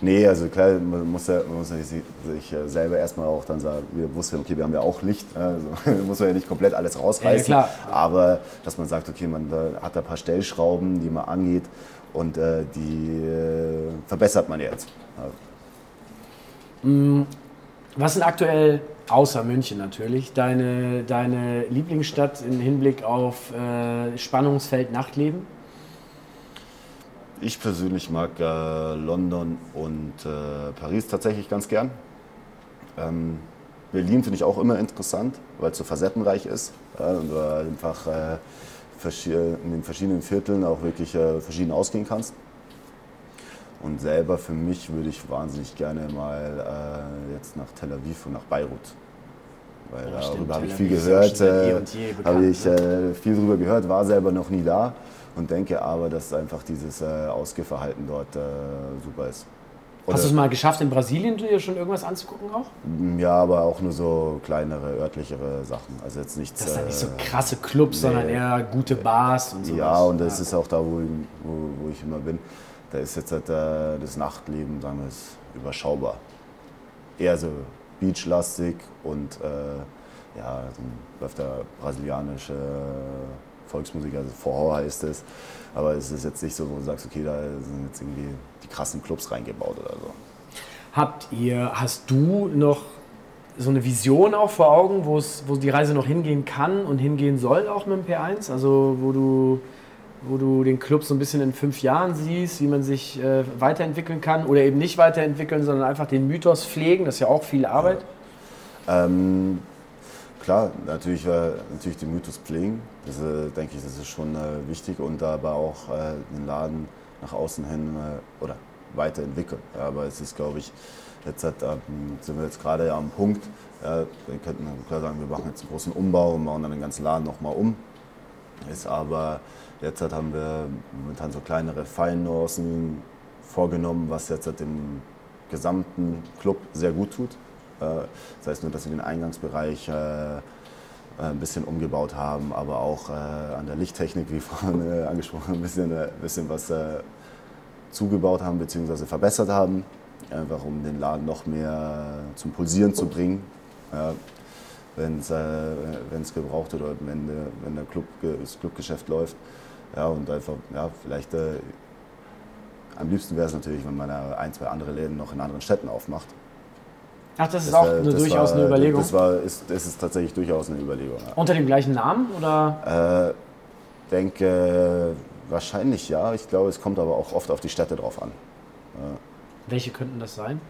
Nee, also klar, man muss, ja, man muss ja sich selber erstmal auch dann sagen, wir wussten, okay, wir haben ja auch Licht, also muss man ja nicht komplett alles rausreißen. Ja, aber dass man sagt, okay, man hat da ein paar Stellschrauben, die man angeht und äh, die äh, verbessert man jetzt. Ja. Mm, was sind aktuell außer München natürlich, deine, deine Lieblingsstadt im Hinblick auf äh, Spannungsfeld Nachtleben? Ich persönlich mag äh, London und äh, Paris tatsächlich ganz gern. Ähm, Berlin finde ich auch immer interessant, weil es so facettenreich ist. und du einfach äh, in den verschiedenen Vierteln auch wirklich äh, verschieden ausgehen kannst. Und selber für mich würde ich wahnsinnig gerne mal äh, jetzt nach Tel Aviv und nach Beirut. Weil ja, darüber habe ich viel gehört, äh, habe ich ne? äh, viel darüber gehört, war selber noch nie da und denke aber, dass einfach dieses äh, Ausgehverhalten dort äh, super ist. Oder Hast du es mal geschafft, in Brasilien dir schon irgendwas anzugucken auch? Ja, aber auch nur so kleinere, örtlichere Sachen. Also jetzt nichts. Das sind nicht so äh, krasse Clubs, nee. sondern eher gute Bars und so. Ja, und das ja. ist auch da, wo, wo, wo, ich immer bin. Da ist jetzt halt, das Nachtleben, sagen wir es, überschaubar. Eher so beachlastig und äh, ja, dann läuft da brasilianische Volksmusik, also Vorhau heißt es. Aber es ist jetzt nicht so, wo du sagst, okay, da sind jetzt irgendwie die krassen Clubs reingebaut oder so. Habt ihr, hast du noch so eine Vision auch vor Augen, wo die Reise noch hingehen kann und hingehen soll auch mit dem P1? Also wo du, wo du den Club so ein bisschen in fünf Jahren siehst, wie man sich äh, weiterentwickeln kann oder eben nicht weiterentwickeln, sondern einfach den Mythos pflegen, das ist ja auch viel Arbeit. Ja. Ähm, klar, natürlich, äh, natürlich den Mythos pflegen. Das äh, denke ich, das ist schon äh, wichtig und aber auch äh, den Laden nach außen hin äh, oder weiterentwickeln. Ja, aber es ist, glaube ich, jetzt hat, ähm, sind wir jetzt gerade am Punkt. Wir könnten klar sagen, wir machen jetzt einen großen Umbau und bauen dann den ganzen Laden nochmal um. Ist aber jetzt haben wir momentan so kleinere Feinnuancen vorgenommen, was jetzt dem gesamten Club sehr gut tut. Äh, das heißt nur, dass wir den Eingangsbereich äh, ein bisschen umgebaut haben, aber auch äh, an der Lichttechnik, wie vorhin angesprochen, ein bisschen, ein bisschen was zugebaut haben bzw. verbessert haben, einfach um den Laden noch mehr zum Pulsieren zu bringen. Wenn es äh, gebraucht wird oder wenn, der, wenn der Club, das Clubgeschäft läuft. Ja, und einfach, ja, vielleicht äh, am liebsten wäre es natürlich, wenn man ein, zwei andere Läden noch in anderen Städten aufmacht. Ach, das ist das, auch eine, durchaus war, eine Überlegung. Das, war, ist, das ist tatsächlich durchaus eine Überlegung. Ja. Unter dem gleichen Namen oder? Äh, denke wahrscheinlich ja. Ich glaube, es kommt aber auch oft auf die Städte drauf an. Ja. Welche könnten das sein?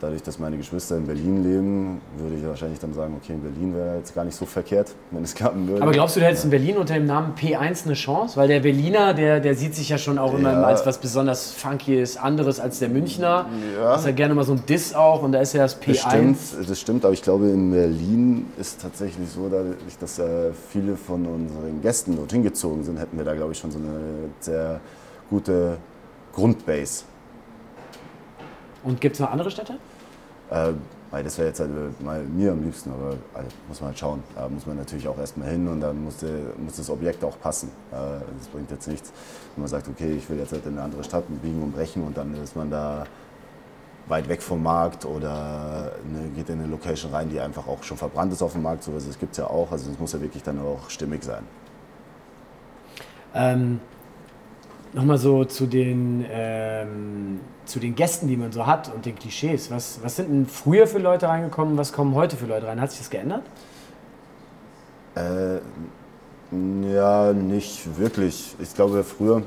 Dadurch, dass meine Geschwister in Berlin leben, würde ich wahrscheinlich dann sagen, okay, in Berlin wäre jetzt gar nicht so verkehrt, wenn es klappen würde. Aber glaubst du, du hättest in Berlin unter dem Namen P1 eine Chance? Weil der Berliner, der, der sieht sich ja schon auch immer ja. als was besonders Funkyes, anderes als der Münchner. Ja. Das ist ja gerne mal so ein Diss auch und da ist ja das P1. Das stimmt, das stimmt aber ich glaube, in Berlin ist tatsächlich so, dadurch, dass viele von unseren Gästen dorthin gezogen sind, hätten wir da, glaube ich, schon so eine sehr gute Grundbase. Und gibt es noch andere Städte? Äh, das wäre jetzt halt äh, mal mir am liebsten, aber also, muss man halt schauen. Da muss man natürlich auch erstmal hin und dann muss, der, muss das Objekt auch passen. Äh, das bringt jetzt nichts, wenn man sagt, okay, ich will jetzt halt in eine andere Stadt biegen und brechen und dann ist man da weit weg vom Markt oder ne, geht in eine Location rein, die einfach auch schon verbrannt ist auf dem Markt. So was gibt es ja auch. Also es muss ja wirklich dann auch stimmig sein. Ähm, Nochmal so zu den, ähm, zu den Gästen, die man so hat und den Klischees. Was, was sind denn früher für Leute reingekommen? Was kommen heute für Leute rein? Hat sich das geändert? Äh, ja, nicht wirklich. Ich glaube, früher,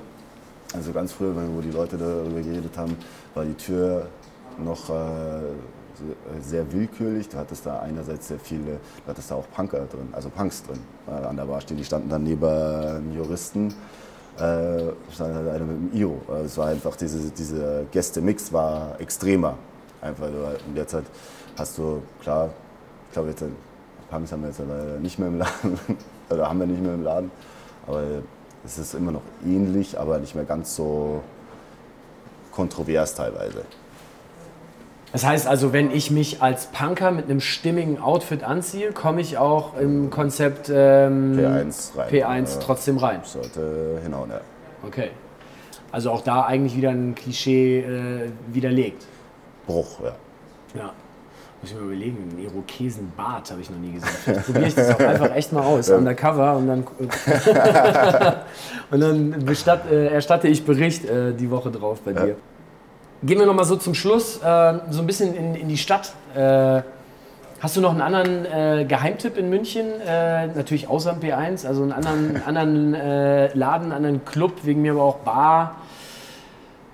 also ganz früher, wo die Leute darüber geredet haben, war die Tür noch äh, sehr willkürlich. Du hattest da einerseits sehr viele, du hattest da auch Punker drin, also Punks drin. Äh, an der Bar stehen, die standen dann neben Juristen äh, stand halt einer mit dem Io. Also es war einfach, diese, diese Gäste-Mix war extremer. Einfach, und jetzt halt hast du, klar, ich glaube jetzt, Punks haben wir jetzt leider nicht mehr im Laden, oder haben wir nicht mehr im Laden, aber es ist immer noch ähnlich, aber nicht mehr ganz so kontrovers teilweise. Das heißt also, wenn ich mich als Punker mit einem stimmigen Outfit anziehe, komme ich auch im Konzept ähm, P1, rein. P1 trotzdem rein. Sollte hinhauen, ja. Okay. Also auch da eigentlich wieder ein Klischee äh, widerlegt. Bruch, ja. Ja. Muss ich mir überlegen, einen Irokesenbart habe ich noch nie gesehen. Vielleicht probiere ich das auch einfach echt mal aus, ja. undercover und dann, und dann bestatt, äh, erstatte ich Bericht äh, die Woche drauf bei ja. dir. Gehen wir noch mal so zum Schluss äh, so ein bisschen in, in die Stadt. Äh, hast du noch einen anderen äh, Geheimtipp in München? Äh, natürlich außer dem P1, also einen anderen, anderen äh, Laden, einen anderen Club, wegen mir aber auch Bar,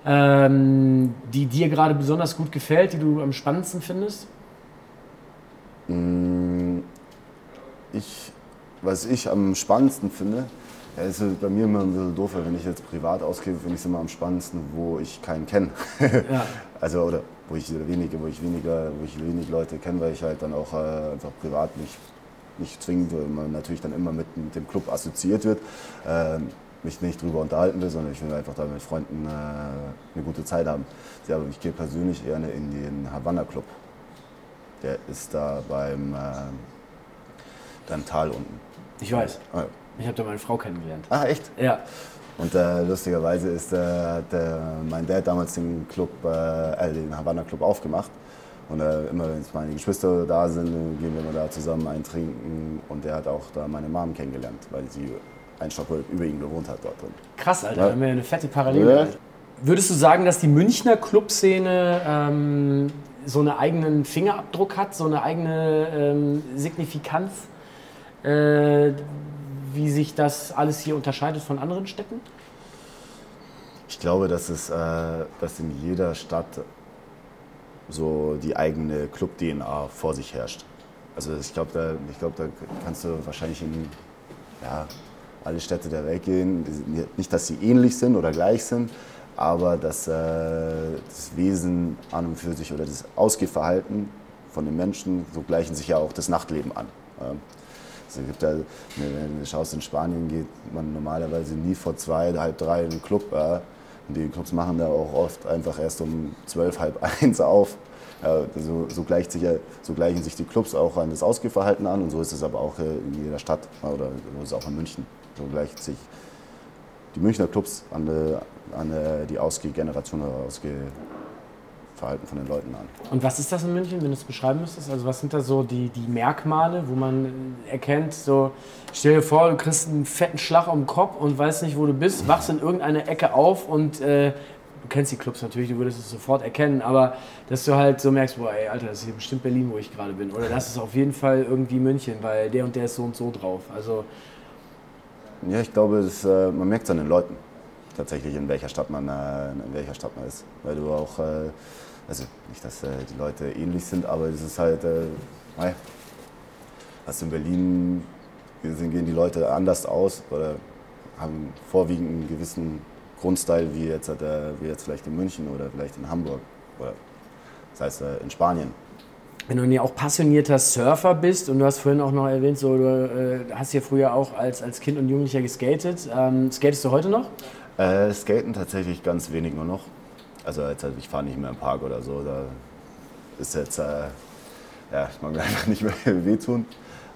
ähm, die dir gerade besonders gut gefällt, die du am spannendsten findest? Mm, ich, was ich am spannendsten finde, Ja, ist bei mir immer ein bisschen doof, weil wenn ich jetzt privat ausgebe, finde ich es immer am spannendsten, wo ich keinen kenne. Ja. also, oder wo ich wenige, wo ich weniger, wo ich wenig Leute kenne, weil ich halt dann auch äh, einfach privat nicht, nicht zwingend, weil man natürlich dann immer mit, mit dem Club assoziiert wird, äh, mich nicht drüber unterhalten will, sondern ich will einfach da mit Freunden äh, eine gute Zeit haben. Ja, aber ich gehe persönlich eher in den Havanna Club. Der ist da beim, äh, beim Tal unten. Ich weiß. Ah, ich habe da meine Frau kennengelernt. Ah, echt? Ja. Und äh, lustigerweise ist äh, der, mein Dad damals den Club, äh, den Havanna Club aufgemacht. Und äh, immer wenn meine Geschwister da sind, gehen wir immer da zusammen eintrinken. Und der hat auch da meine Mom kennengelernt, weil sie ein Stock über ihm gewohnt hat dort drin. Krass, Alter, ja. da haben wir eine fette Parallele. Ja. Würdest du sagen, dass die Münchner Clubszene ähm, so einen eigenen Fingerabdruck hat, so eine eigene ähm, Signifikanz? Wie sich das alles hier unterscheidet von anderen Städten? Ich glaube, dass es äh, dass in jeder Stadt so die eigene Club-DNA vor sich herrscht. Also ich glaube, da, glaub, da kannst du wahrscheinlich in ja, alle Städte der Welt gehen. Nicht, dass sie ähnlich sind oder gleich sind, aber dass, äh, das Wesen an und für sich oder das Ausgehverhalten von den Menschen, so gleichen sich ja auch das Nachtleben an. Also gibt da, wenn du schaust, in Spanien geht man normalerweise nie vor zwei, halb drei in den Club. Ja. Und die Clubs machen da auch oft einfach erst um zwölf, halb eins auf. Ja, so, so, gleicht sich, so gleichen sich die Clubs auch an das Ausgehverhalten an und so ist es aber auch in jeder Stadt oder so ist es auch in München. So gleicht sich die Münchner Clubs an die, an die Ausgehgeneration oder Ausgeh Verhalten von den Leuten an. Und was ist das in München, wenn du es beschreiben müsstest? Also was sind da so die, die Merkmale, wo man erkennt, so stell dir vor, du kriegst einen fetten Schlag am Kopf und weißt nicht, wo du bist, wachst in irgendeiner Ecke auf und äh, du kennst die Clubs natürlich, du würdest es sofort erkennen, aber dass du halt so merkst, boah, ey, Alter, das ist hier bestimmt Berlin, wo ich gerade bin. Oder das ist auf jeden Fall irgendwie München, weil der und der ist so und so drauf. Also ja, ich glaube, das, äh, man merkt es an den Leuten tatsächlich, in welcher Stadt man, äh, in welcher Stadt man ist. Weil du auch, äh, also nicht, dass äh, die Leute ähnlich sind, aber es ist halt, äh, hast du in Berlin, gehen die Leute anders aus oder haben vorwiegend einen gewissen Grundstyle wie jetzt, äh, wie jetzt vielleicht in München oder vielleicht in Hamburg oder das heißt äh, in Spanien. Wenn du ja auch passionierter Surfer bist und du hast vorhin auch noch erwähnt, so, du äh, hast ja früher auch als, als Kind und Jugendlicher geskatet. Ähm, skatest du heute noch? Äh, Skaten tatsächlich ganz wenig nur noch. Also jetzt, ich fahre nicht mehr im Park oder so. Da ist jetzt, äh, ja, ich mag mir einfach nicht mehr wehtun.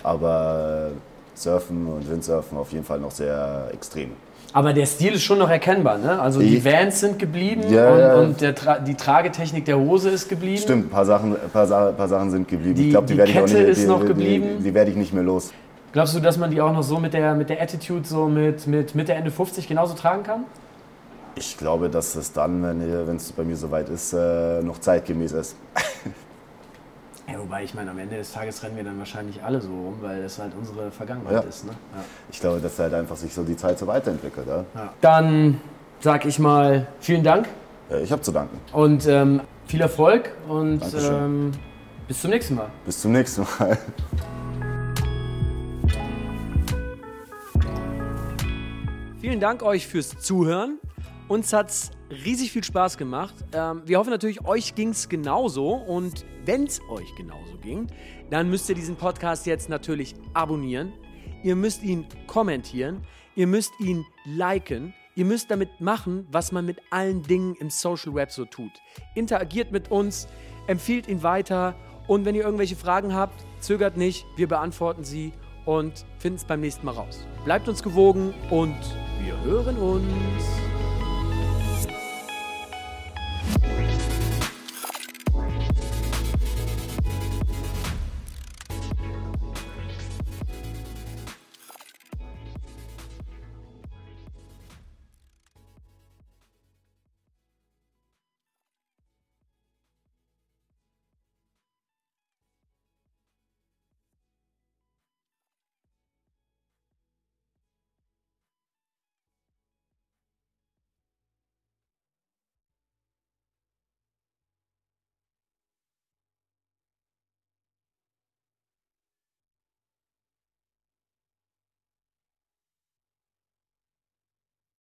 Aber Surfen und Windsurfen auf jeden Fall noch sehr extrem. Aber der Stil ist schon noch erkennbar, ne? Also die Vans sind geblieben ja, und, und der, die Tragetechnik der Hose ist geblieben. Stimmt, ein paar Sachen, paar, paar Sachen sind geblieben. Die, ich glaube, die, die werde ich auch nicht, ist noch geblieben. Die, die werde ich nicht mehr los. Glaubst du, dass man die auch noch so mit der, mit der Attitude, so mit, mit Mitte, Ende 50 genauso tragen kann? Ich glaube, dass es dann, wenn es bei mir soweit ist, äh, noch zeitgemäß ist. ja, wobei ich meine, am Ende des Tages rennen wir dann wahrscheinlich alle so rum, weil das halt unsere Vergangenheit ja. ist. Ne? Ja. Ich glaube, dass halt einfach sich so die Zeit so weiterentwickelt. Ja? ja. Dann sag ich mal vielen Dank. ich habe zu danken. Und ähm, viel Erfolg und ähm, bis zum nächsten Mal. Bis zum nächsten Mal. Vielen Dank euch fürs Zuhören. Uns hat es riesig viel Spaß gemacht. Ähm, wir hoffen natürlich, euch ging es genauso. Und wenn es euch genauso ging, dann müsst ihr diesen Podcast jetzt natürlich abonnieren. Ihr müsst ihn kommentieren. Ihr müsst ihn liken. Ihr müsst damit machen, was man mit allen Dingen im Social Web so tut. Interagiert mit uns, empfiehlt ihn weiter. Und wenn ihr irgendwelche Fragen habt, zögert nicht. Wir beantworten sie und finden es beim nächsten Mal raus. Bleibt uns gewogen und wir hören uns.